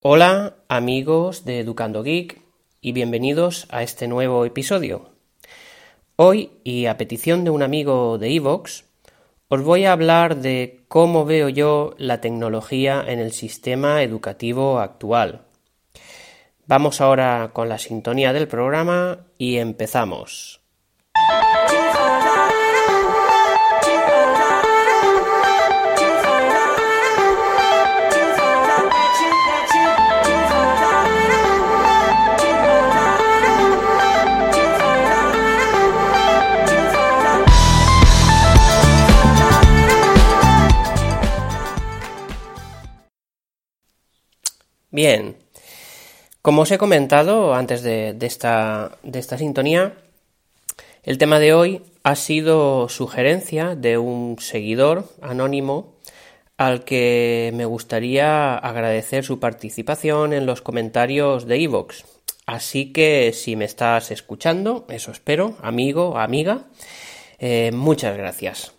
Hola amigos de Educando Geek y bienvenidos a este nuevo episodio. Hoy, y a petición de un amigo de Evox, os voy a hablar de cómo veo yo la tecnología en el sistema educativo actual. Vamos ahora con la sintonía del programa y empezamos. Bien, como os he comentado antes de, esta, sintonía, el tema de hoy ha sido sugerencia de un seguidor anónimo al que me gustaría agradecer su participación en los comentarios de Evox. Así que si me estás escuchando, eso espero, amigo, amiga, eh, muchas gracias.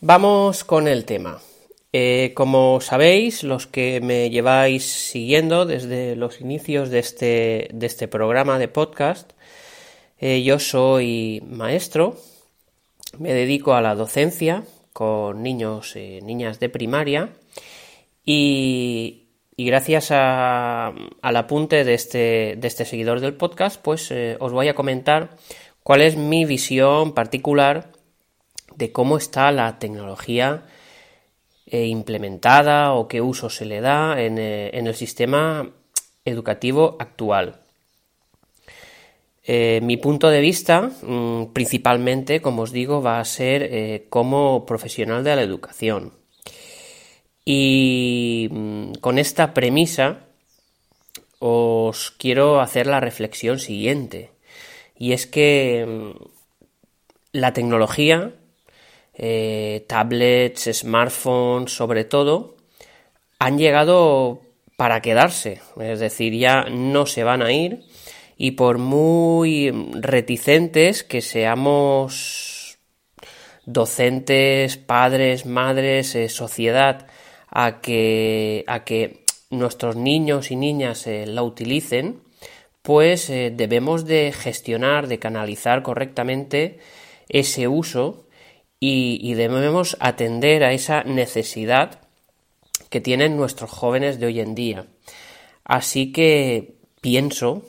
Vamos con el tema. Eh, como sabéis, los que me lleváis siguiendo desde los inicios de este, de este programa de podcast, eh, yo soy maestro, me dedico a la docencia con niños y niñas de primaria. Y, gracias al apunte de este, de este seguidor del podcast, pues eh, os voy a comentar cuál es mi visión particular de cómo está la tecnología eh, implementada o qué uso se le da en, eh, el sistema educativo actual. Eh, mi punto de vista, mm, principalmente, como os digo, va a ser como profesional de la educación. Y mm, con esta premisa os quiero hacer la reflexión siguiente. Y es que mm, la tecnología eh, tablets, smartphones, sobre todo, han llegado para quedarse, es decir, ya no se van a ir. Y por muy reticentes que seamos docentes, padres, madres, eh, sociedad, a que, a que nuestros niños y niñas eh, la utilicen, pues debemos de gestionar, de canalizar correctamente ese uso y, debemos atender a esa necesidad que tienen nuestros jóvenes de hoy en día. Así que pienso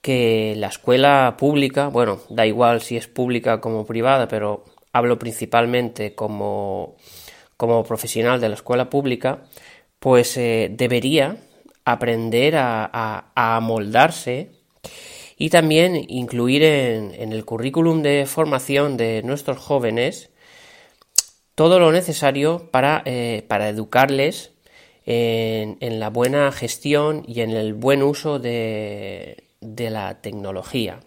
que la escuela pública, bueno, da igual si es pública como privada, pero hablo principalmente como, como profesional de la escuela pública, pues eh, debería aprender a, amoldarse y también incluir en, en, el currículum de formación de nuestros jóvenes todo lo necesario para, eh, educarles en, la buena gestión y en el buen uso de, la tecnología.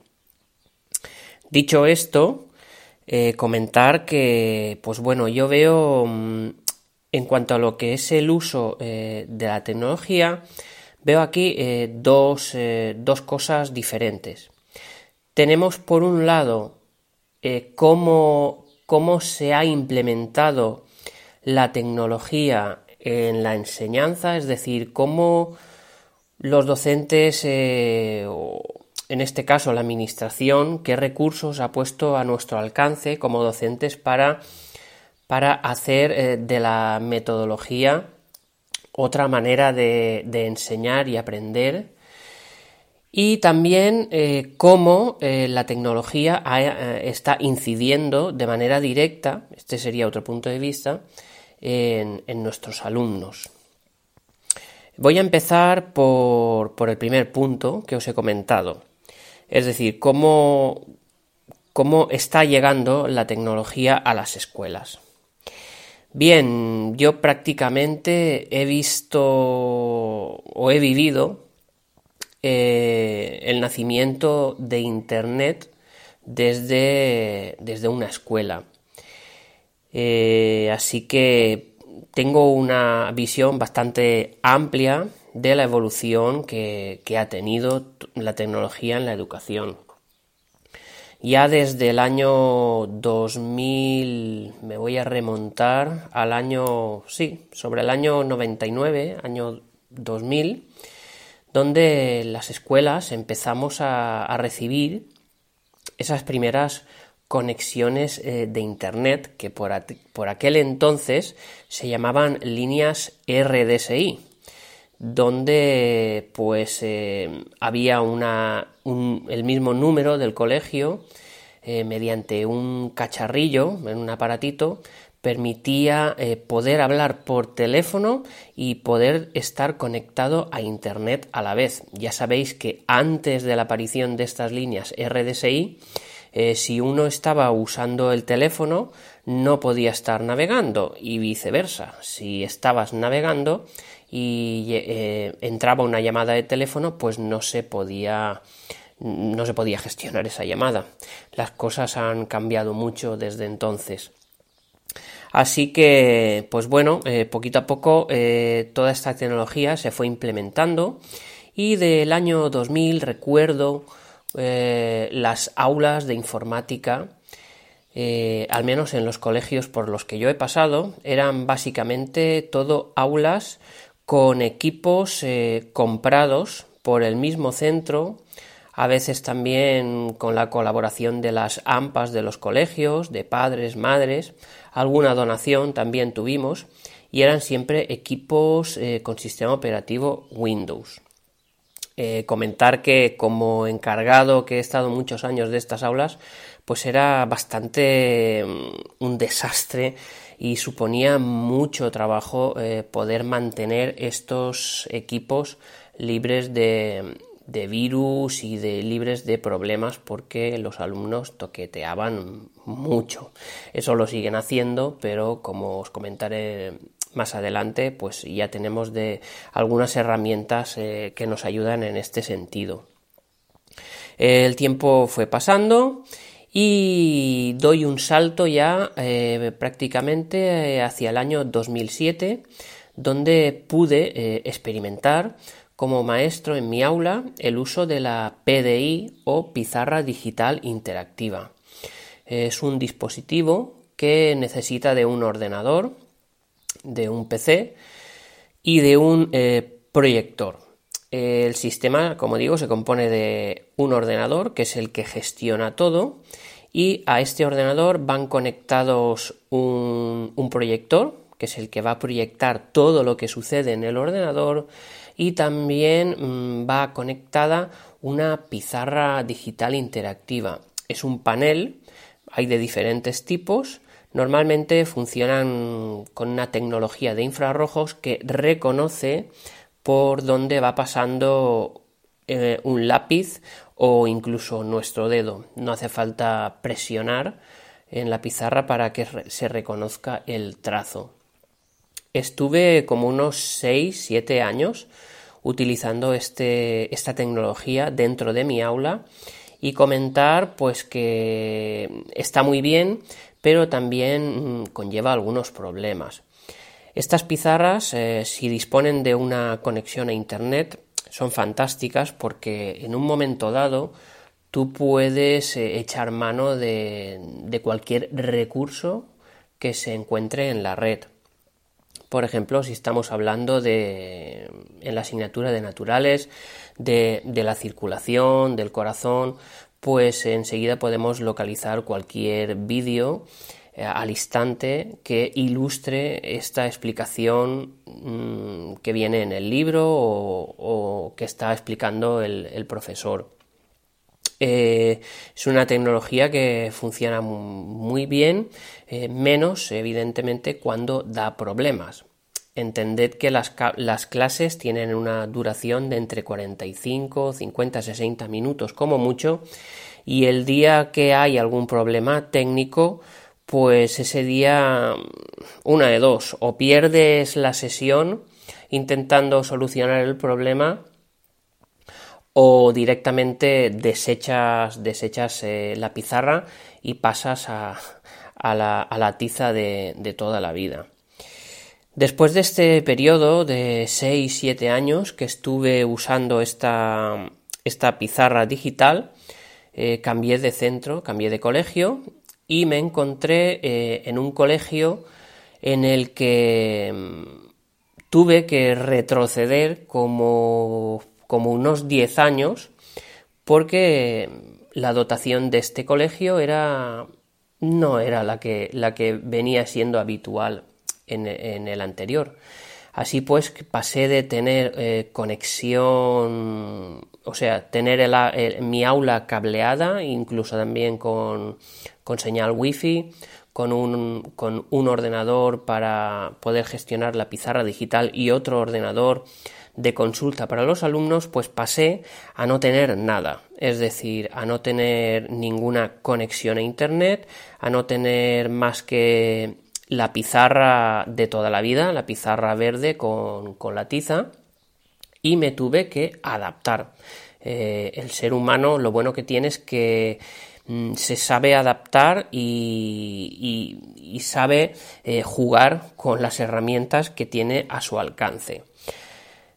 Dicho esto, eh, comentar que, pues bueno, yo veo mm, en cuanto a lo que es el uso eh, de la tecnología, veo aquí dos, dos, cosas diferentes. Tenemos por un lado cómo, cómo se ha implementado la tecnología en la enseñanza, es decir, cómo los docentes, eh, en este caso la administración, qué recursos ha puesto a nuestro alcance como docentes para, para hacer eh, de la metodología otra manera de enseñar y aprender y también eh, cómo eh, la tecnología eh, está incidiendo de manera directa, este sería otro punto de vista, en, nuestros alumnos. Voy a empezar por, el primer punto que os he comentado, es decir, cómo, cómo está llegando la tecnología a las escuelas. Bien, yo prácticamente he visto o he vivido eh, el nacimiento de Internet desde, desde una escuela. Eh, así que tengo una visión bastante amplia de la evolución que, ha tenido la tecnología en la educación. Ya desde el año 2000, me voy a remontar al año, sí, sobre el año 99, año 2000, donde las escuelas empezamos a, recibir esas primeras conexiones eh, de Internet que por, aquel entonces se llamaban líneas RDSI, donde pues eh, había una, el mismo número del colegio eh, mediante un cacharrillo, un aparatito, permitía eh, poder hablar por teléfono y poder estar conectado a Internet a la vez. Ya sabéis que antes de la aparición de estas líneas RDSI, eh, si uno estaba usando el teléfono, no podía estar navegando y viceversa. Si estabas navegando y eh, entraba una llamada de teléfono, pues no se podía no se podía gestionar esa llamada. Las cosas han cambiado mucho desde entonces. Así que, pues bueno, eh, poquito a poco eh, toda esta tecnología se fue implementando y del año 2000 recuerdo eh, las aulas de informática, al menos en los colegios por los que yo he pasado, eran básicamente todo aulas con equipos comprados por el mismo centro, a veces también con la colaboración de las AMPAs de los colegios, de padres, madres, alguna donación también tuvimos y eran siempre equipos eh, con sistema operativo Windows. Eh, comentar que como encargado que he estado muchos años de estas aulas, pues era bastante mm, un desastre y suponía mucho trabajo eh, poder mantener estos equipos libres de, de virus y de libres de problemas porque los alumnos toqueteaban mucho. Eso lo siguen haciendo, pero como os comentaré más adelante, pues ya tenemos de algunas herramientas eh, que nos ayudan en este sentido. El tiempo fue pasando y doy un salto ya eh, prácticamente hacia el año 2007, donde pude experimentar como maestro en mi aula el uso de la PDI o pizarra digital interactiva. Es un dispositivo que necesita de un ordenador, de un PC y de un eh, proyector. El sistema, como digo, se compone de un ordenador, que es el que gestiona todo, y a este ordenador van conectados un, un proyector, que es el que va a proyectar todo lo que sucede en el ordenador, y también mm, va conectada una pizarra digital interactiva. Es un panel, hay de diferentes tipos, normalmente funcionan con una tecnología de infrarrojos que reconoce por dónde va pasando eh, un lápiz o incluso nuestro dedo. No hace falta presionar en la pizarra para que se reconozca el trazo. Estuve como unos 6-7 años utilizando este, esta tecnología dentro de mi aula y comentar pues que está muy bien pero también mm, conlleva algunos problemas. Estas pizarras, eh, si disponen de una conexión a Internet, son fantásticas porque en un momento dado tú puedes eh, echar mano de cualquier recurso que se encuentre en la red. Por ejemplo, si estamos hablando de en la asignatura de naturales, de, la circulación, del corazón, pues enseguida podemos localizar cualquier vídeo eh, al instante que ilustre esta explicación mm, que viene en el libro o, que está explicando el profesor. Eh, es una tecnología que funciona muy bien, eh, menos evidentemente cuando da problemas. Entended que las, las, clases tienen una duración de entre 45, 50, 60 minutos como mucho y el día que hay algún problema técnico, pues ese día una de dos, o pierdes la sesión intentando solucionar el problema o directamente desechas, desechas eh, la pizarra y pasas a, la, tiza de, toda la vida. Después de este periodo de 6-7 años que estuve usando esta, esta pizarra digital, eh, cambié de centro, cambié de colegio y me encontré eh, en un colegio en el que tuve que retroceder como, como unos 10 años porque la dotación de este colegio era no era la que, la que venía siendo habitual en, el anterior. Así pues, pasé de tener eh, conexión, o sea, tener mi aula cableada, incluso también con, con señal wifi, con un, con un ordenador para poder gestionar la pizarra digital y otro ordenador de consulta para los alumnos, pues pasé a no tener nada, es decir, a no tener ninguna conexión a Internet, a no tener más que la pizarra de toda la vida, la pizarra verde con, la tiza, y me tuve que adaptar. Eh, el ser humano lo bueno que tiene es que mm, se sabe adaptar y, sabe eh, jugar con las herramientas que tiene a su alcance.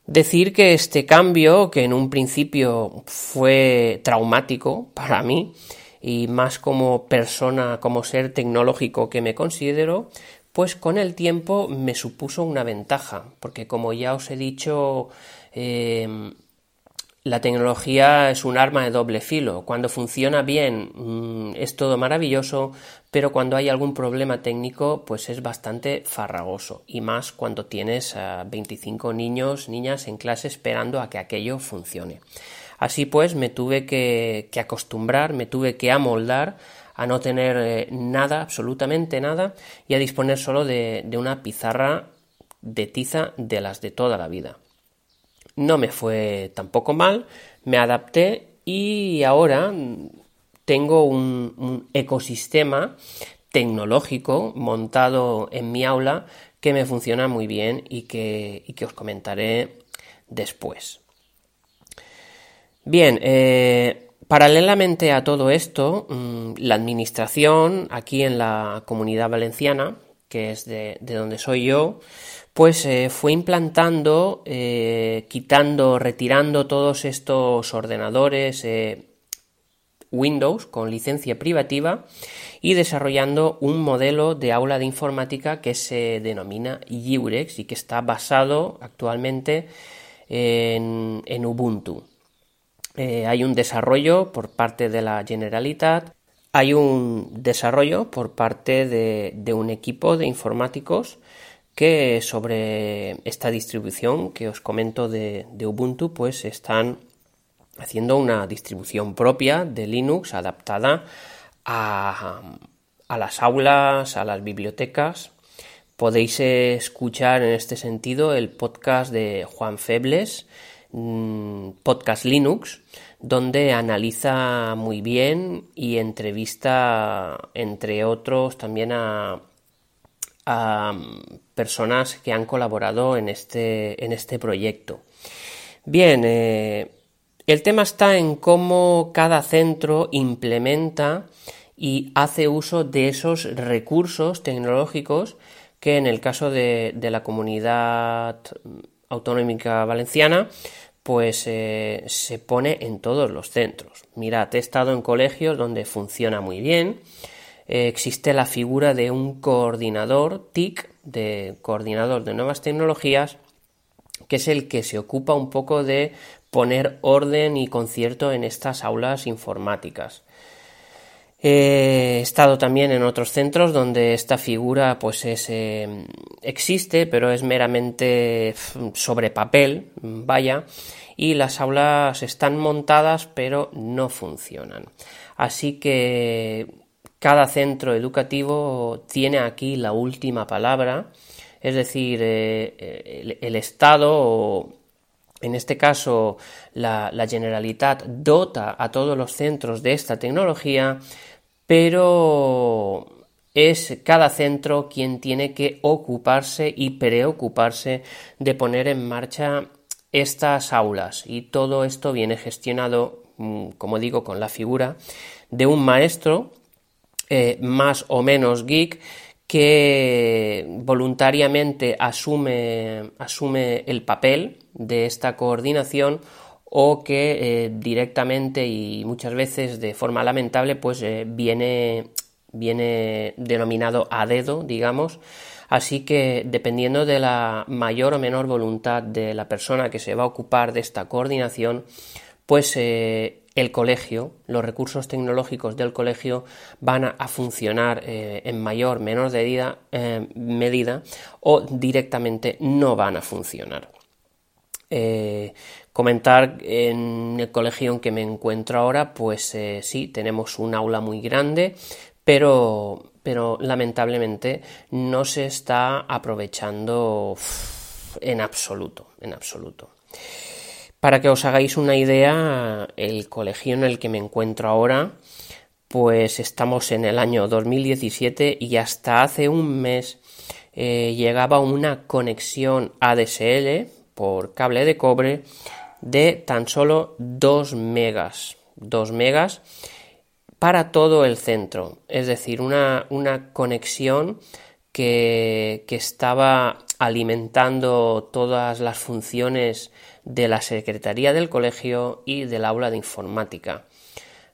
Decir que este cambio, que en un principio fue traumático para mí, y más como persona, como ser tecnológico que me considero, pues con el tiempo me supuso una ventaja, porque como ya os he dicho, em, la tecnología es un arma de doble filo. Cuando funciona bien mm, es todo maravilloso, pero cuando hay algún problema técnico pues es bastante farragoso. Y más cuando tienes a 25 niños, niñas en clase esperando a que aquello funcione. Así pues me tuve que, acostumbrar, me tuve que amoldar a no tener eh, nada, absolutamente nada, y a disponer solo de una pizarra de tiza de las de toda la vida. No me fue tampoco mal, me adapté y ahora tengo un, ecosistema tecnológico montado en mi aula que me funciona muy bien y que, os comentaré después. Bien, eh, paralelamente a todo esto, mm, la administración aquí en la comunidad valenciana, que es de donde soy yo, pues eh, fue implantando, eh, quitando, retirando todos estos ordenadores Windows con licencia privativa y desarrollando un modelo de aula de informática que se denomina Iurex y que está basado actualmente en, Ubuntu. hay un desarrollo por parte de la Generalitat, hay un desarrollo por parte de un equipo de informáticos que sobre esta distribución que os comento de, Ubuntu, pues están haciendo una distribución propia de Linux adaptada a, las aulas, a las bibliotecas. Podéis escuchar en este sentido el podcast de Juan Febles, mm, Podcast Linux, donde analiza muy bien y entrevista, entre otros, también a, a personas que han colaborado en este, en este proyecto. Bien, eh, el tema está en cómo cada centro implementa y hace uso de esos recursos tecnológicos que en el caso de, la comunidad autonómica valenciana pues eh, se pone en todos los centros. Mirad, he estado en colegios donde funciona muy bien, eh, existe la figura de un coordinador TIC de coordinador de nuevas tecnologías, que es el que se ocupa un poco de poner orden y concierto en estas aulas informáticas. He estado también en otros centros donde esta figura pues eh, existe, pero es meramente sobre papel, vaya, y las aulas están montadas pero no funcionan. Así que cada centro educativo tiene aquí la última palabra, es decir, eh, el, Estado o en este caso la, Generalitat dota a todos los centros de esta tecnología, pero es cada centro quien tiene que ocuparse y preocuparse de poner en marcha estas aulas. Y todo esto viene gestionado, mm, como digo, con la figura de un maestro eh, más o menos geek que voluntariamente asume, asume el papel de esta coordinación o que eh, directamente y muchas veces de forma lamentable pues eh, viene, viene denominado a dedo digamos. Así que dependiendo de la mayor o menor voluntad de la persona que se va a ocupar de esta coordinación, pues eh, el colegio, los recursos tecnológicos del colegio van a, funcionar eh, en mayor menor medida, eh, medida, o directamente no van a funcionar. comentar en el colegio en que me encuentro ahora, pues sí, tenemos un aula muy grande, pero, pero lamentablemente no se está aprovechando en absoluto, en absoluto. Para que os hagáis una idea, el colegio en el que me encuentro ahora, pues estamos en el año 2017 y hasta hace un mes eh, llegaba una conexión ADSL por cable de cobre de tan solo 2 megas. 2 megas para todo el centro. Es decir, una, una conexión que, que estaba alimentando todas las funciones de la Secretaría del Colegio y del aula de informática.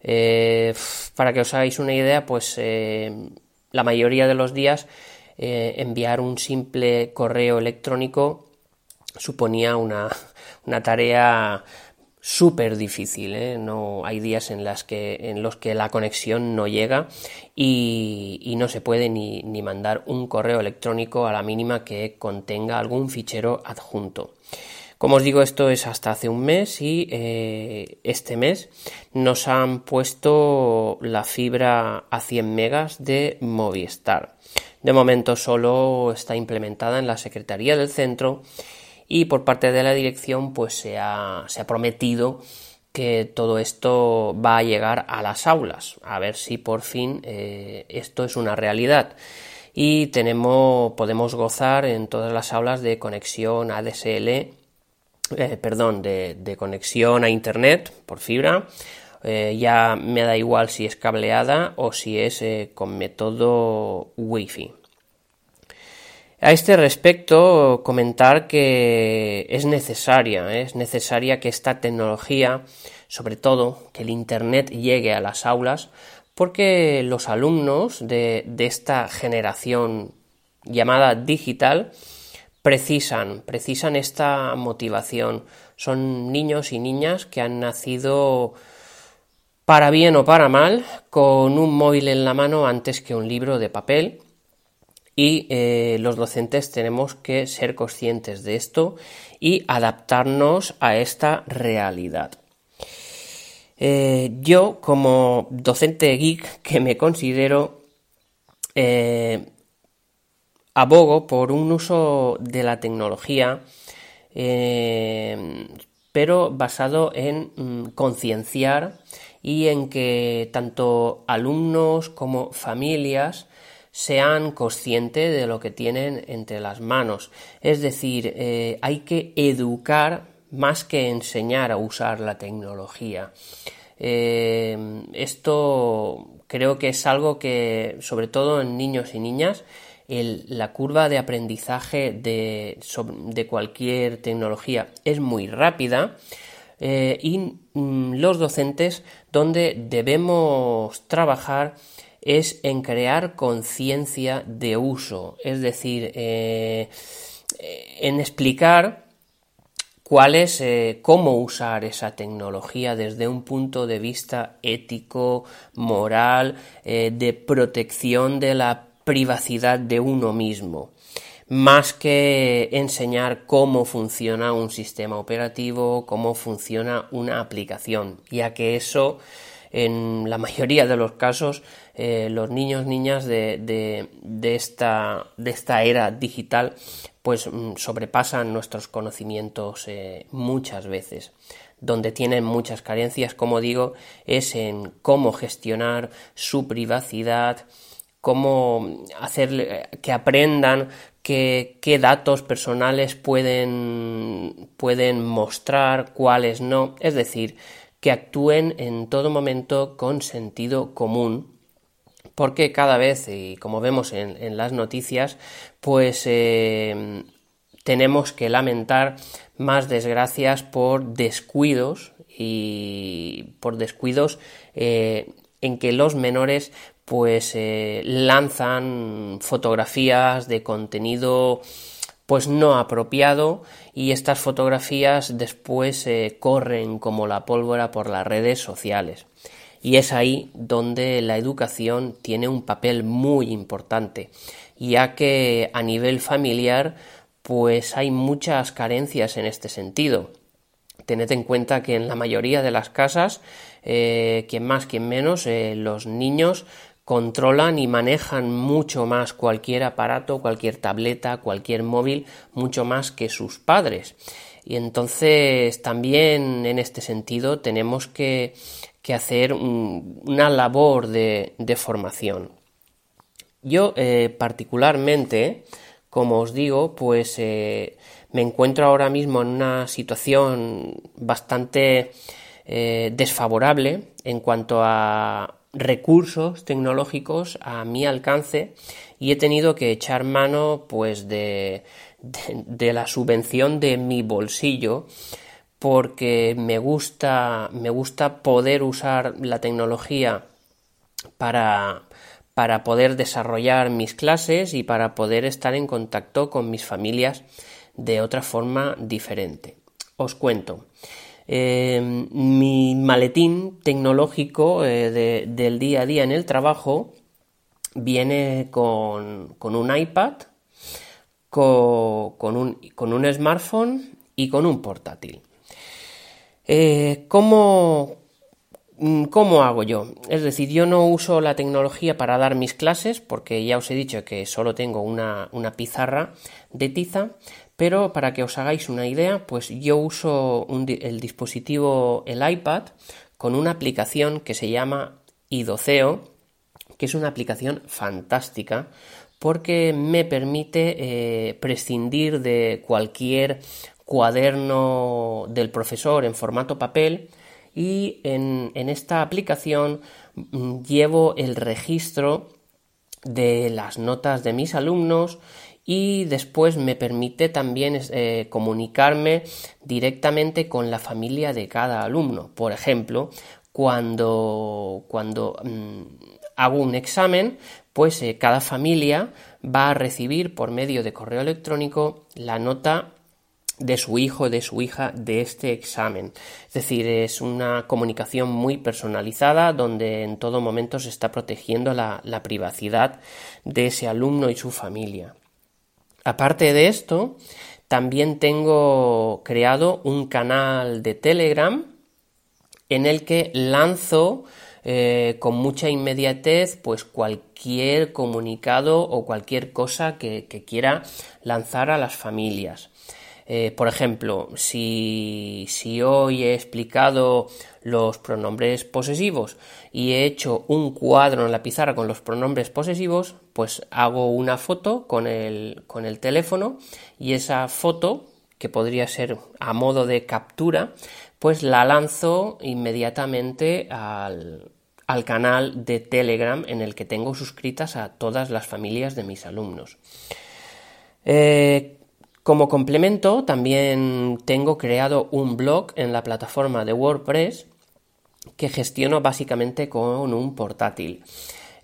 Eh, para que os hagáis una idea, pues eh, la mayoría de los días eh, enviar un simple correo electrónico suponía una, tarea súper difícil. No hay días en, los que la conexión no llega y, no se puede ni, mandar un correo electrónico a la mínima que contenga algún fichero adjunto. Como os digo, esto es hasta hace un mes y eh, este mes nos han puesto la fibra a 100 megas de Movistar. De momento solo está implementada en la Secretaría del Centro y por parte de la dirección pues se ha, prometido que todo esto va a llegar a las aulas, a ver si por fin eh, esto es una realidad. Y tenemos, podemos gozar en todas las aulas de conexión ADSL eh, perdón, de, conexión a Internet por fibra. Eh, ya me da igual si es cableada o si es eh, con método Wi-Fi. A este respecto, comentar que es necesaria, es necesaria que esta tecnología, sobre todo que el Internet llegue a las aulas, porque los alumnos de esta generación llamada digital, precisan, precisan esta motivación. Son niños y niñas que han nacido para bien o para mal, con un móvil en la mano antes que un libro de papel. Y eh, los docentes tenemos que ser conscientes de esto y adaptarnos a esta realidad. Eh, yo, como docente geek que me considero, eh, abogo por un uso de la tecnología, eh, pero basado en mm, concienciar y en que tanto alumnos como familias sean conscientes de lo que tienen entre las manos. Es decir, eh, hay que educar más que enseñar a usar la tecnología. Eh, esto creo que es algo que, sobre todo en niños y niñas, la curva de aprendizaje de, cualquier tecnología es muy rápida eh, y mm, los docentes donde debemos trabajar es en crear conciencia de uso, es decir, eh, en explicar cuál es, eh, cómo usar esa tecnología desde un punto de vista ético, moral, de protección de la privacidad de uno mismo, más que enseñar cómo funciona un sistema operativo, cómo funciona una aplicación, ya que eso en la mayoría de los casos eh, los niños niñas de, de, esta, de, esta, era digital pues mm, sobrepasan nuestros conocimientos eh, muchas veces donde tienen muchas carencias como digo es en cómo gestionar su privacidad cómo hacer que aprendan qué, datos personales pueden, pueden mostrar, cuáles no, es decir, que actúen en todo momento con sentido común. Porque cada vez, y como vemos en, las noticias, pues eh, tenemos que lamentar más desgracias por descuidos y por descuidos eh, en que los menores pues eh, lanzan fotografías de contenido pues no apropiado y estas fotografías después eh, corren como la pólvora por las redes sociales. Y es ahí donde la educación tiene un papel muy importante, ya que a nivel familiar pues hay muchas carencias en este sentido. Tened en cuenta que en la mayoría de las casas, eh, quien más, quien menos, eh, los niños controlan y manejan mucho más cualquier aparato, cualquier tableta, cualquier móvil, mucho más que sus padres. Y entonces también en este sentido tenemos que, hacer una labor de, formación. Yo eh, particularmente, como os digo, pues eh, me encuentro ahora mismo en una situación bastante eh, desfavorable en cuanto a recursos tecnológicos a mi alcance y he tenido que echar mano pues de, de, la subvención de mi bolsillo porque me gusta me gusta poder usar la tecnología para para poder desarrollar mis clases y para poder estar en contacto con mis familias de otra forma diferente. Os cuento. Em, mi maletín tecnológico eh, del día a día en el trabajo viene con, un iPad, con, un, smartphone y con un portátil. Eh, ¿cómo, hago yo? Es decir, yo no uso la tecnología para dar mis clases porque ya os he dicho que solo tengo una pizarra de tiza, pero para que os hagáis una idea, pues yo uso el dispositivo, el iPad, con una aplicación que se llama Idoceo, que es una aplicación fantástica porque me permite eh, prescindir de cualquier cuaderno del profesor en formato papel y en esta aplicación mm, llevo el registro de las notas de mis alumnos y después me permite también eh, comunicarme directamente con la familia de cada alumno. Por ejemplo, cuando, cuando mm, hago un examen, pues eh, cada familia va a recibir por medio de correo electrónico la nota de su hijo de su hija de este examen. Es decir, es una comunicación muy personalizada donde en todo momento se está protegiendo la privacidad de ese alumno y su familia. Aparte de esto, también tengo creado un canal de Telegram en el que lanzo eh, con mucha inmediatez pues cualquier comunicado o cualquier cosa que quiera lanzar a las familias. Eh, por ejemplo, si, hoy he explicado los pronombres posesivos y he hecho un cuadro en la pizarra con los pronombres posesivos, pues hago una foto con el, con el teléfono y esa foto, que podría ser a modo de captura, pues la lanzo inmediatamente al, al canal de Telegram en el que tengo suscritas a todas las familias de mis alumnos. Eh, como complemento, también tengo creado un blog en la plataforma de WordPress que gestiono básicamente con un portátil.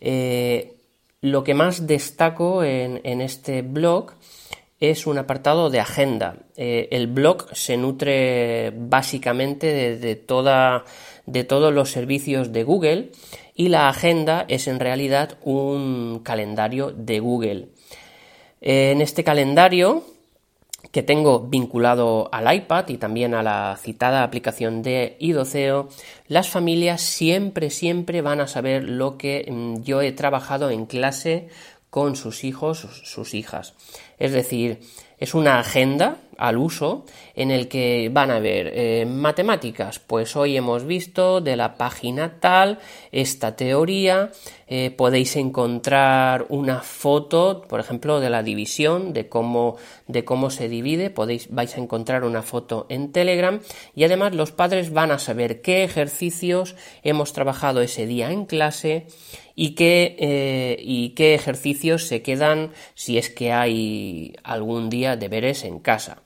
Eh, lo que más destaco en, este blog es un apartado de agenda. Eh, el blog se nutre básicamente de, todos los servicios de Google y la agenda es en realidad un calendario de Google. en este calendario que tengo vinculado al iPad y también a la citada aplicación de Idoceo, las familias siempre, siempre van a saber lo que mm, yo he trabajado en clase con sus hijos, sus hijas. Es decir, es una agenda al uso en el que van a ver eh, matemáticas. Pues hoy hemos visto de la página tal esta teoría. Eh, podéis encontrar una foto, por ejemplo, de la división, de cómo, de cómo se divide. Podéis, vais a encontrar una foto en Telegram y además los padres van a saber qué ejercicios hemos trabajado ese día en clase y qué, eh, y qué ejercicios se quedan si es que hay algún día deberes en casa.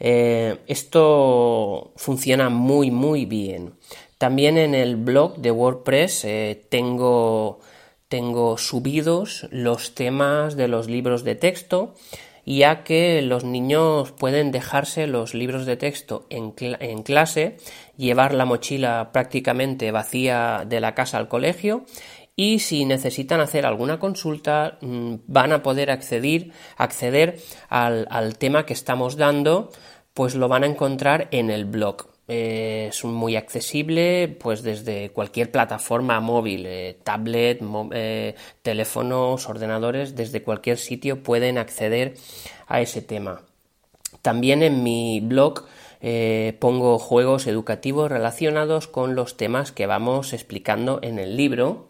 Eh, esto funciona muy muy bien. También en el blog de WordPress eh, tengo, tengo subidos los temas de los libros de texto, ya que los niños pueden dejarse los libros de texto en, en, clase, llevar la mochila prácticamente vacía de la casa al colegio y si necesitan hacer alguna consulta mm, van a poder acceder, acceder al, tema que estamos dando, pues lo van a encontrar en el blog. Eh, es muy accesible pues desde cualquier plataforma móvil, eh, tablet, eh, teléfonos, ordenadores, desde cualquier sitio pueden acceder a ese tema. También en mi blog pongo juegos educativos relacionados con los temas que vamos explicando en el libro.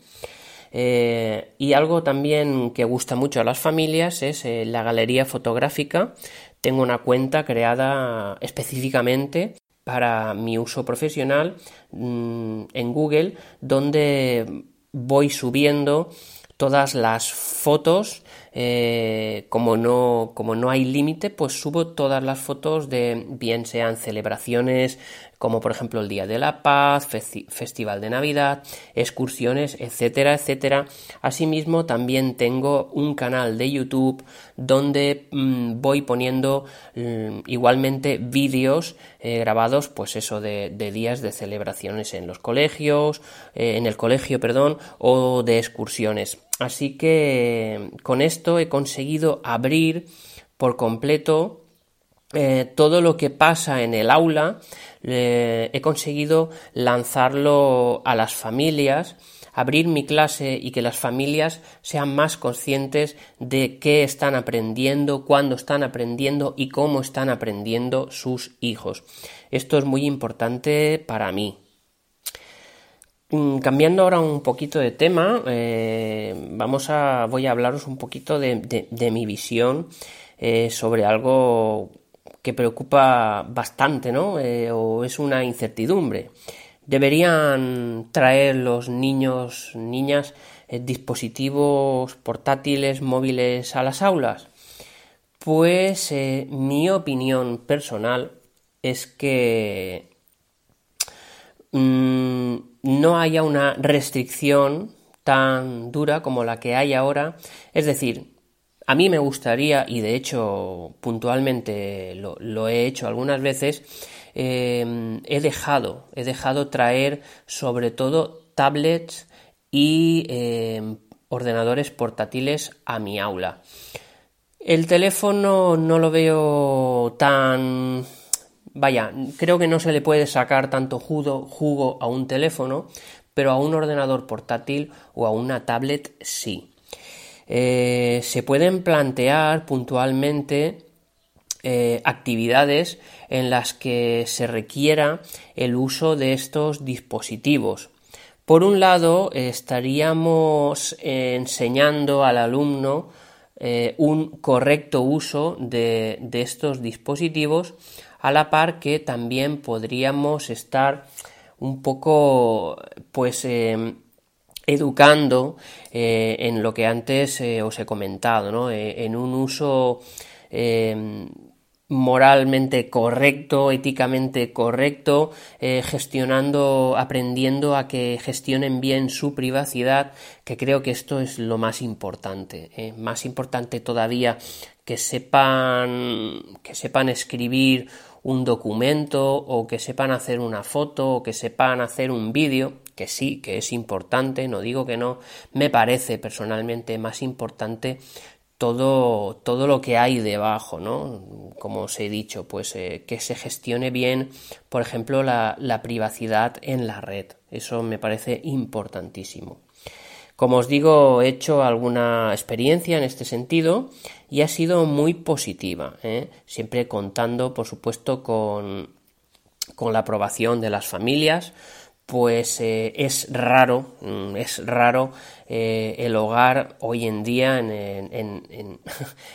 Y algo también que gusta mucho a las familias es la galería fotográfica. Tengo una cuenta creada específicamente para mi uso profesional mm, en Google donde voy subiendo todas las fotos eh, como, no, como no hay límite, pues subo todas las fotos de bien sean celebraciones como por ejemplo el Día de la Paz, Festival de Navidad, excursiones, etcétera, etcétera. Asimismo, también tengo un canal de YouTube donde mm, voy poniendo mm, igualmente vídeos eh, grabados, pues eso, de, días de celebraciones en los colegios, eh, en el colegio, perdón, o de excursiones. Así que con esto he conseguido abrir por completo eh, todo lo que pasa en el aula, he conseguido lanzarlo a las familias, abrir mi clase y que las familias sean más conscientes de qué están aprendiendo, cuándo están aprendiendo y cómo están aprendiendo sus hijos. Esto es muy importante para mí. Mm, cambiando ahora un poquito de tema, eh, vamos a, voy a hablaros un poquito de, mi visión eh, sobre algo que preocupa bastante, ¿no? Eh, o es una incertidumbre. ¿Deberían traer los niños, niñas, dispositivos portátiles, móviles a las aulas? Pues mi opinión personal es que mm, no haya una restricción tan dura como la que hay ahora. Es decir, a mí me gustaría, y de hecho puntualmente lo, he hecho algunas veces, em, he dejado, he dejado traer sobre todo tablets y em, ordenadores portátiles a mi aula. El teléfono no lo veo tan Vaya, creo que no se le puede sacar tanto jugo, a un teléfono, pero a un ordenador portátil o a una tablet sí. Eh, se pueden plantear puntualmente eh, actividades en las que se requiera el uso de estos dispositivos. Por un lado, estaríamos enseñando al alumno eh, un correcto uso de estos dispositivos a la par que también podríamos estar un poco pues em, educando eh, en lo que antes eh, os he comentado, ¿no? Eh, en un uso moralmente correcto, éticamente correcto, gestionando, aprendiendo a que gestionen bien su privacidad, que creo que esto es lo más importante, más importante todavía que sepan, que sepan escribir un documento o que sepan hacer una foto o que sepan hacer un vídeo, que sí, que es importante, no digo que no, me parece personalmente más importante todo, todo lo que hay debajo, ¿no? Como os he dicho, pues eh, que se gestione bien, por ejemplo, la, la privacidad en la red. Eso me parece importantísimo. Como os digo, he hecho alguna experiencia en este sentido y ha sido muy positiva, ¿eh? siempre contando, por supuesto, con, la aprobación de las familias, pues eh, es raro, mm, es raro eh, el hogar hoy en día, en,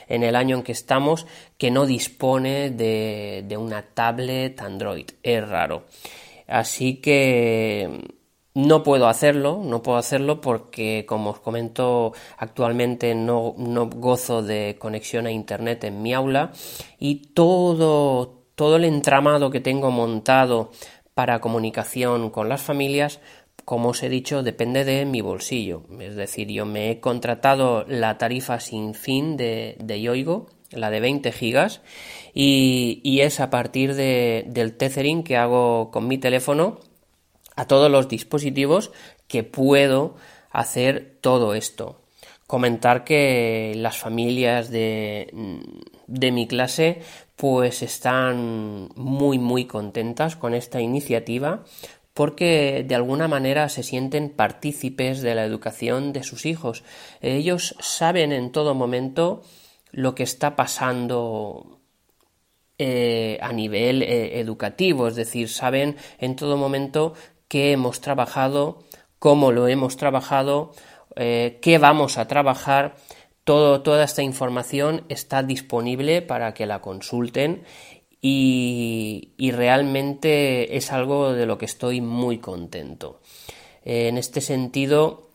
el año en que estamos, que no dispone de, de una tablet Android. Es raro. Así que no puedo hacerlo, no puedo hacerlo porque, como os comento, actualmente no, no gozo de conexión a Internet en mi aula y todo, todo el entramado que tengo montado para comunicación con las familias, como os he dicho, depende de mi bolsillo. Es decir, yo me he contratado la tarifa sin fin de, de Yoigo, la de 20 gigas, y, es a partir del tethering que hago con mi teléfono a todos los dispositivos que puedo hacer todo esto. Comentar que las familias de, de mi clase pues están muy muy contentas con esta iniciativa porque de alguna manera se sienten partícipes de la educación de sus hijos. Ellos saben en todo momento lo que está pasando eh, a nivel eh, educativo, es decir, saben en todo momento qué hemos trabajado, cómo lo hemos trabajado, eh, qué vamos a trabajar. Todo, toda esta información está disponible para que la consulten y, realmente es algo de lo que estoy muy contento. en este sentido,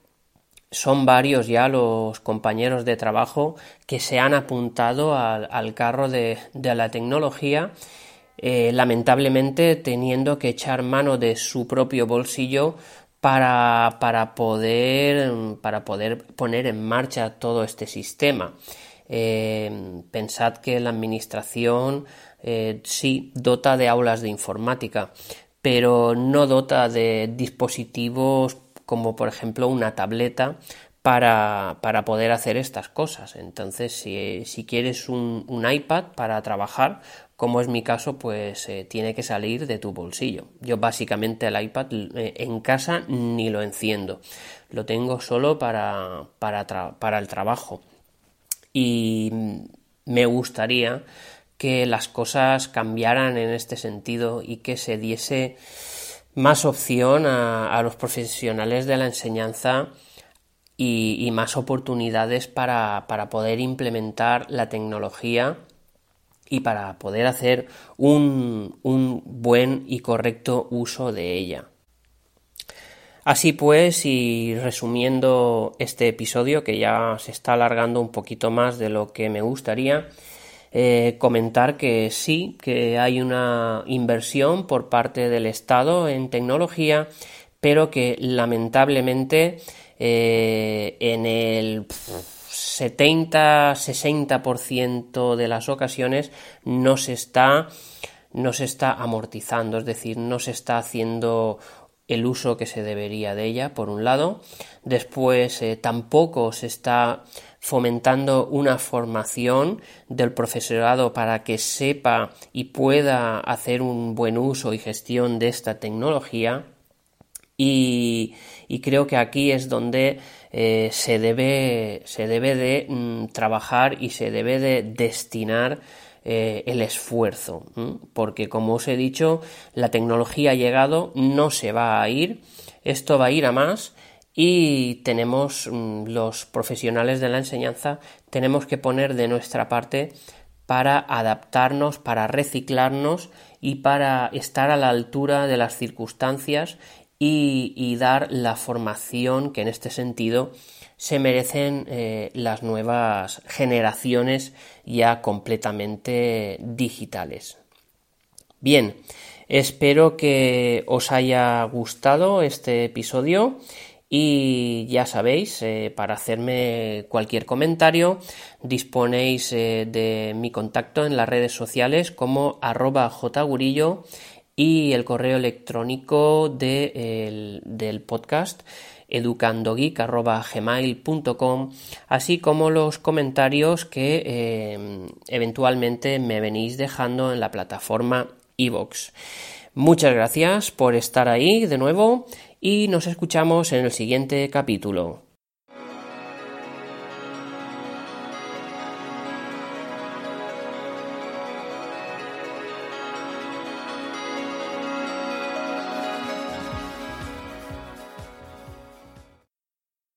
son varios ya los compañeros de trabajo que se han apuntado al, carro de, la tecnología, eh, lamentablemente teniendo que echar mano de su propio bolsillo para, poder, para poder poner en marcha todo este sistema. Eh, pensad que la administración eh, sí dota de aulas de informática, pero no dota de dispositivos como por ejemplo una tableta para, poder hacer estas cosas. Entonces, si, quieres un, iPad para trabajar, como es mi caso, pues eh, tiene que salir de tu bolsillo. Yo básicamente el iPad eh, en casa ni lo enciendo. Lo tengo solo para, para, para el trabajo. Y me gustaría que las cosas cambiaran en este sentido y que se diese más opción a, los profesionales de la enseñanza y, más oportunidades para, poder implementar la tecnología y para poder hacer un, un buen y correcto uso de ella. Así pues, y resumiendo este episodio, que ya se está alargando un poquito más de lo que me gustaría, eh, comentar que sí, que hay una inversión por parte del Estado en tecnología, pero que lamentablemente eh, en el 70-60% de las ocasiones no se está no se está amortizando, es decir, no se está haciendo el uso que se debería de ella, por un lado. Después, eh, tampoco se está fomentando una formación del profesorado para que sepa y pueda hacer un buen uso y gestión de esta tecnología. Y, creo que aquí es donde eh, se, debe, se debe de mm, trabajar y se debe de destinar eh, el esfuerzo, porque como os he dicho, la tecnología ha llegado, no se va a ir, esto va a ir a más y tenemos mm, los profesionales de la enseñanza, tenemos que poner de nuestra parte para adaptarnos, para reciclarnos y para estar a la altura de las circunstancias y dar la formación que en este sentido se merecen eh, las nuevas generaciones ya completamente digitales. Bien, espero que os haya gustado este episodio y ya sabéis, eh, para hacerme cualquier comentario disponéis eh, de mi contacto en las redes sociales como arroba jgurillo y el correo electrónico del podcast educandogeek.gmail.com, así como los comentarios que eh, eventualmente me venís dejando en la plataforma iVoox. Muchas gracias por estar ahí de nuevo y nos escuchamos en el siguiente capítulo.